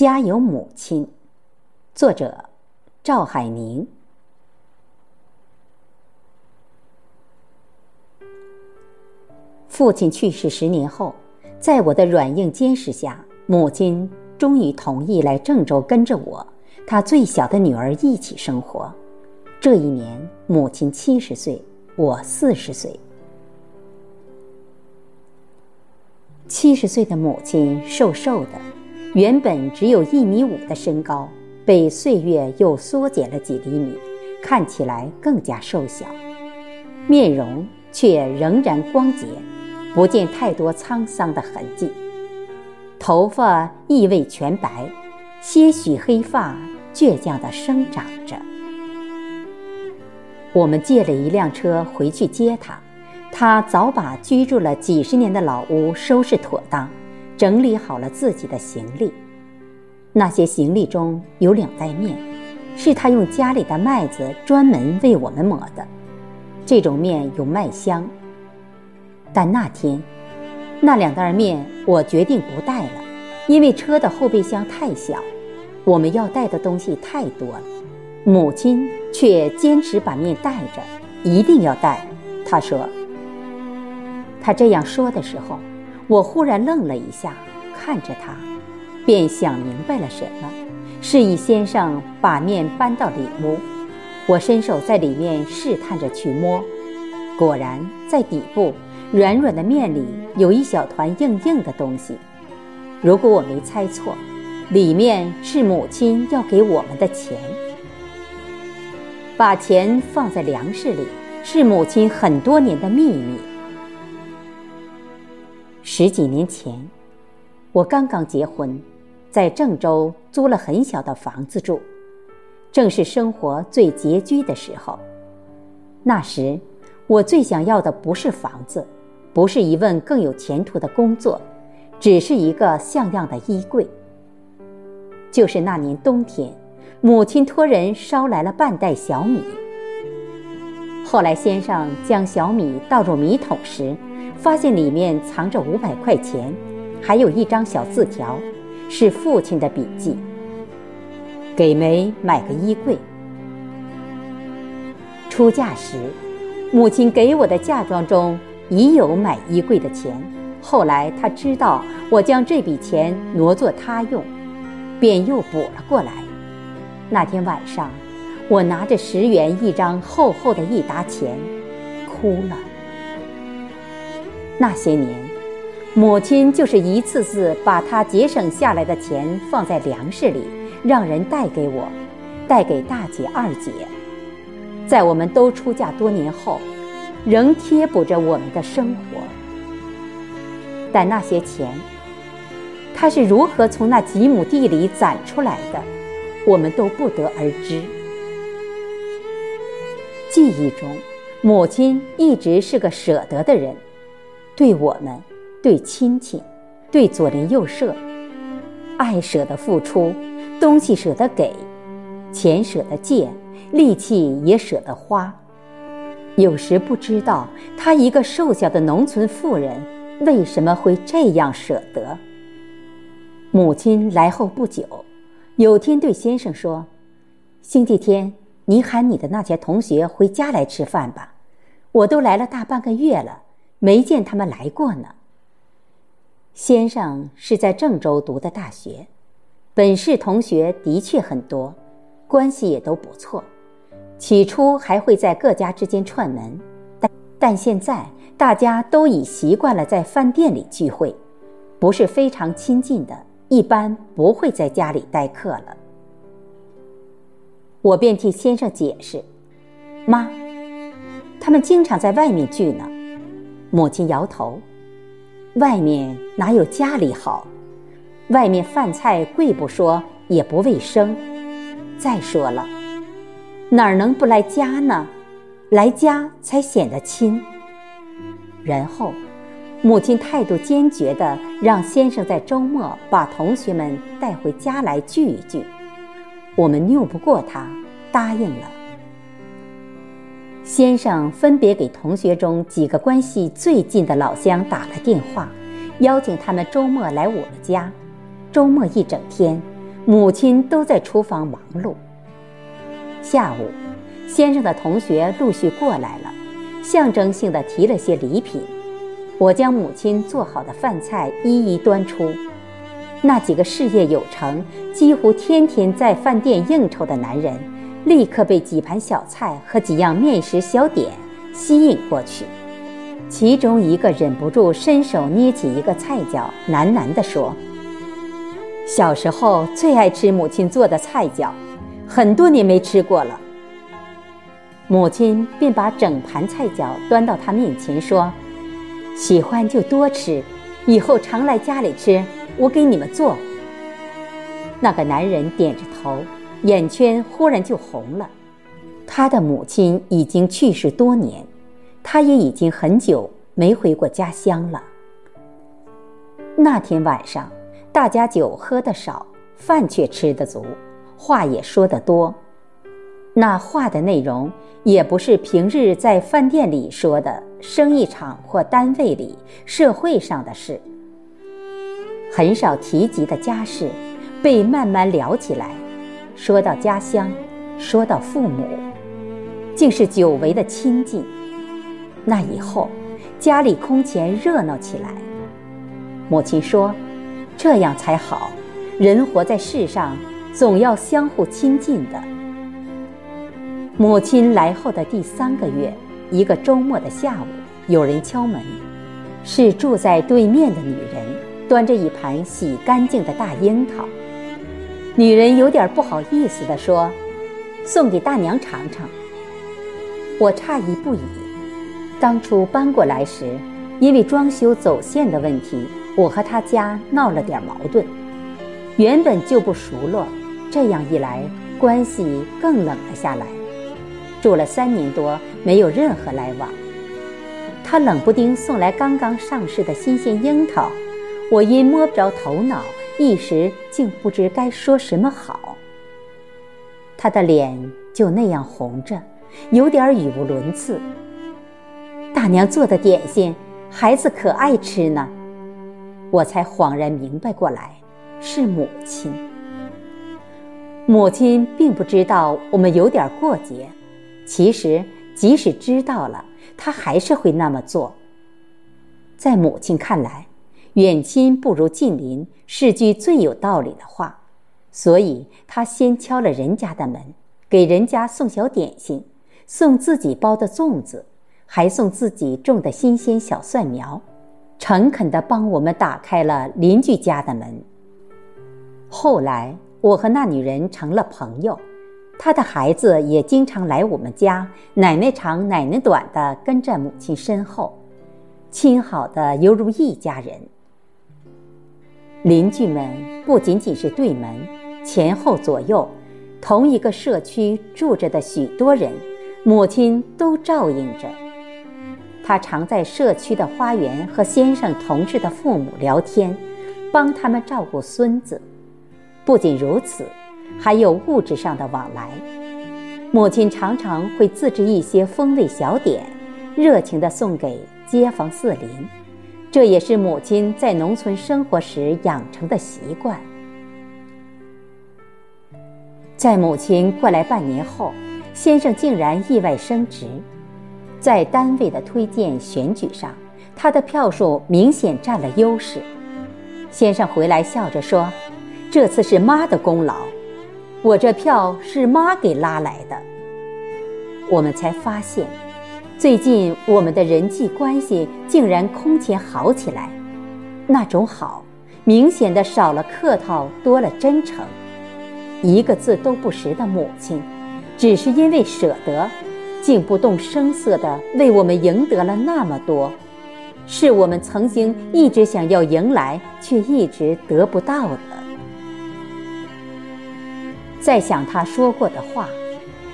家有母亲，作者赵海宁。父亲去世十年后，在我的软硬兼施下，母亲终于同意来郑州跟着我，她最小的女儿一起生活。这一年，母亲七十岁，我四十岁。七十岁的母亲瘦瘦的，原本只有一米五的身高，被岁月又缩减了几厘米，看起来更加瘦小，面容却仍然光洁，不见太多沧桑的痕迹。头发亦未全白，些许黑发倔强地生长着。我们借了一辆车回去接她。他早把居住了几十年的老屋收拾妥当，整理好了自己的行李。那些行李中有两袋面，是他用家里的麦子专门为我们磨的。这种面有麦香。但那天，那两袋面我决定不带了，因为车的后备箱太小，我们要带的东西太多了。母亲却坚持把面带着，一定要带。她说。他这样说的时候，我忽然愣了一下，看着他，便想明白了什么。示意先生把面搬到里屋，我伸手在里面试探着去摸，果然在底部软软的面里有一小团硬硬的东西。如果我没猜错，里面是母亲要给我们的钱。把钱放在粮食里，是母亲很多年的秘密。十几年前，我刚刚结婚，在郑州租了很小的房子住，正是生活最拮据的时候。那时，我最想要的不是房子，不是一份更有前途的工作，只是一个像样的衣柜。就是那年冬天，母亲托人捎来了半袋小米。后来，先生将小米倒入米桶时，发现里面藏着五百块钱，还有一张小字条，是父亲的笔记。给梅买个衣柜。出嫁时，母亲给我的嫁妆中已有买衣柜的钱。后来她知道我将这笔钱挪作她用，便又补了过来。那天晚上，我拿着十元一张厚厚的一沓钱，哭了。那些年，母亲就是一次次把她节省下来的钱放在粮食里，让人带给我，带给大姐、二姐。在我们都出嫁多年后，仍贴补着我们的生活。但那些钱，她是如何从那几亩地里攒出来的，我们都不得而知。记忆中，母亲一直是个舍得的人。对我们，对亲戚，对左邻右舍，爱舍得付出，东西舍得给，钱舍得借，力气也舍得花。有时不知道他一个瘦小的农村妇人为什么会这样舍得。母亲来后不久，有天对先生说：“星期天你喊你的那些同学回家来吃饭吧，我都来了大半个月了。”没见他们来过呢。先生是在郑州读的大学，本市同学的确很多，关系也都不错。起初还会在各家之间串门，但但现在大家都已习惯了在饭店里聚会，不是非常亲近的，一般不会在家里待客了。我便替先生解释：“妈，他们经常在外面聚呢。”母亲摇头：“外面哪有家里好？外面饭菜贵不说，也不卫生。再说了，哪能不来家呢？来家才显得亲。”然后，母亲态度坚决地让先生在周末把同学们带回家来聚一聚。我们拗不过他，答应了。先生分别给同学中几个关系最近的老乡打了电话，邀请他们周末来我们家。周末一整天，母亲都在厨房忙碌。下午，先生的同学陆续过来了，象征性的提了些礼品。我将母亲做好的饭菜一一端出。那几个事业有成、几乎天天在饭店应酬的男人，立刻被几盘小菜和几样面食小点吸引过去。其中一个忍不住伸手捏起一个菜角，喃喃地说：“小时候最爱吃母亲做的菜角，很多年没吃过了。”母亲便把整盘菜饺端到他面前，说：“喜欢就多吃，以后常来家里吃。”我给你们做。那个男人点着头，眼圈忽然就红了。他的母亲已经去世多年，他也已经很久没回过家乡了。那天晚上，大家酒喝得少，饭却吃得足，话也说得多。那话的内容也不是平日在饭店里说的生意场或单位里、社会上的事。很少提及的家事，被慢慢聊起来。说到家乡，说到父母，竟是久违的亲近。那以后，家里空前热闹起来。母亲说：“这样才好，人活在世上，总要相互亲近的。”母亲来后的第三个月，一个周末的下午，有人敲门，是住在对面的女人。端着一盘洗干净的大樱桃，女人有点不好意思地说：“送给大娘尝尝。”我诧异不已。当初搬过来时，因为装修走线的问题，我和他家闹了点矛盾，原本就不熟络，这样一来，关系更冷了下来。住了三年多，没有任何来往。他冷不丁送来刚刚上市的新鲜樱桃。我因摸不着头脑，一时竟不知该说什么好。他的脸就那样红着，有点语无伦次。大娘做的点心，孩子可爱吃呢。我才恍然明白过来，是母亲。母亲并不知道我们有点过节，其实即使知道了，她还是会那么做。在母亲看来。远亲不如近邻是句最有道理的话，所以他先敲了人家的门，给人家送小点心，送自己包的粽子，还送自己种的新鲜小蒜苗，诚恳地帮我们打开了邻居家的门。后来，我和那女人成了朋友，她的孩子也经常来我们家，奶奶长奶奶短的跟在母亲身后，亲好的犹如一家人。邻居们不仅仅是对门，前后左右，同一个社区住着的许多人，母亲都照应着。他常在社区的花园和先生同志的父母聊天，帮他们照顾孙子。不仅如此，还有物质上的往来。母亲常常会自制一些风味小点，热情地送给街坊四邻。这也是母亲在农村生活时养成的习惯。在母亲过来半年后，先生竟然意外升职，在单位的推荐选举上，他的票数明显占了优势。先生回来笑着说：“这次是妈的功劳，我这票是妈给拉来的。”我们才发现。最近我们的人际关系竟然空前好起来，那种好，明显的少了客套，多了真诚。一个字都不识的母亲，只是因为舍得，竟不动声色的为我们赢得了那么多，是我们曾经一直想要迎来却一直得不到的。再想他说过的话，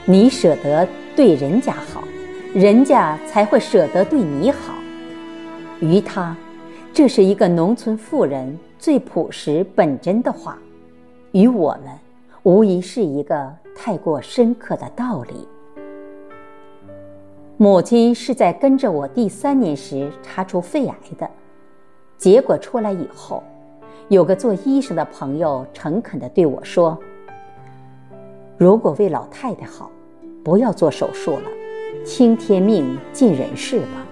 你舍得对人家好。人家才会舍得对你好。于他，这是一个农村妇人最朴实本真的话；于我们，无疑是一个太过深刻的道理。母亲是在跟着我第三年时查出肺癌的，结果出来以后，有个做医生的朋友诚恳地对我说：“如果为老太太好，不要做手术了，听天命，尽人事吧。”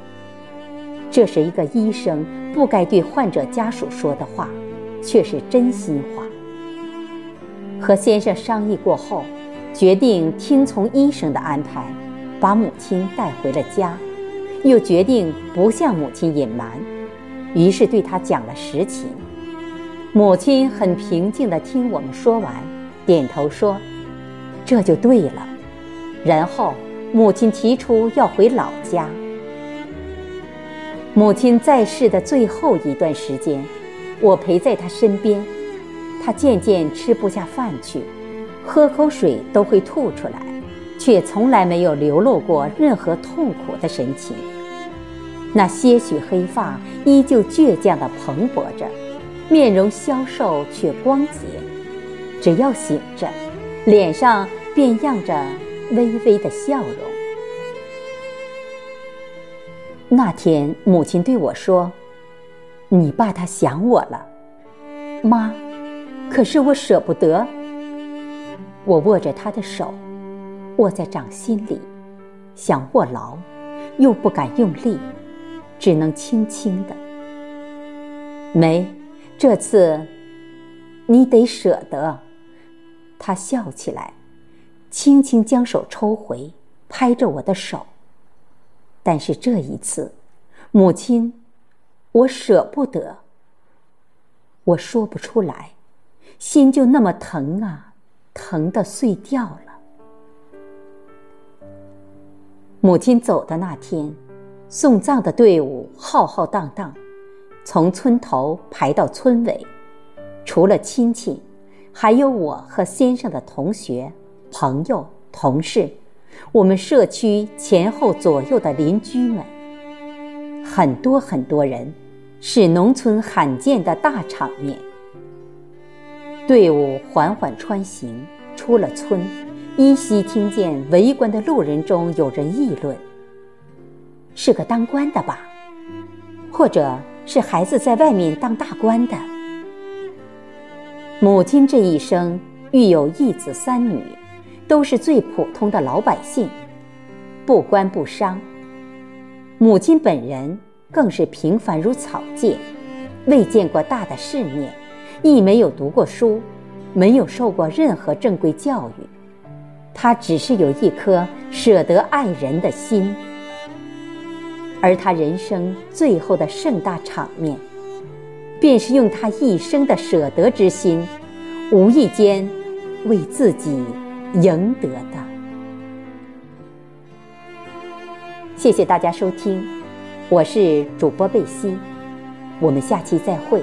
这是一个医生不该对患者家属说的话，却是真心话。和先生商议过后，决定听从医生的安排，把母亲带回了家，又决定不向母亲隐瞒，于是对她讲了实情。母亲很平静地听我们说完，点头说：“这就对了。”然后母亲提出要回老家。母亲在世的最后一段时间，我陪在她身边，她渐渐吃不下饭去，喝口水都会吐出来，却从来没有流露过任何痛苦的神情。那些许黑发依旧倔强地蓬勃着。面容消瘦却光洁，只要醒着，脸上便漾着微微的笑容。那天，母亲对我说：“你爸他想我了，妈，可是我舍不得。”我握着他的手，握在掌心里，想握牢，又不敢用力，只能轻轻的。没。这次，你得舍得。他笑起来，轻轻将手抽回，拍着我的手。但是这一次，母亲，我舍不得。我说不出来，心就那么疼啊，疼的碎掉了。母亲走的那天，送葬的队伍浩浩荡荡。从村头排到村尾，除了亲戚，还有我和先生的同学、朋友、同事，我们社区前后左右的邻居们，很多很多人，是农村罕见的大场面。队伍缓缓穿行，出了村，依稀听见围观的路人中有人议论：“是个当官的吧？”或者。是孩子在外面当大官的。母亲这一生育有一子三女，都是最普通的老百姓，不官不商。母亲本人更是平凡如草芥，未见过大的世面，亦没有读过书，没有受过任何正规教育。她只是有一颗舍得爱人的心。而他人生最后的盛大场面，便是用他一生的舍得之心，无意间为自己赢得的。谢谢大家收听，我是主播贝西，我们下期再会。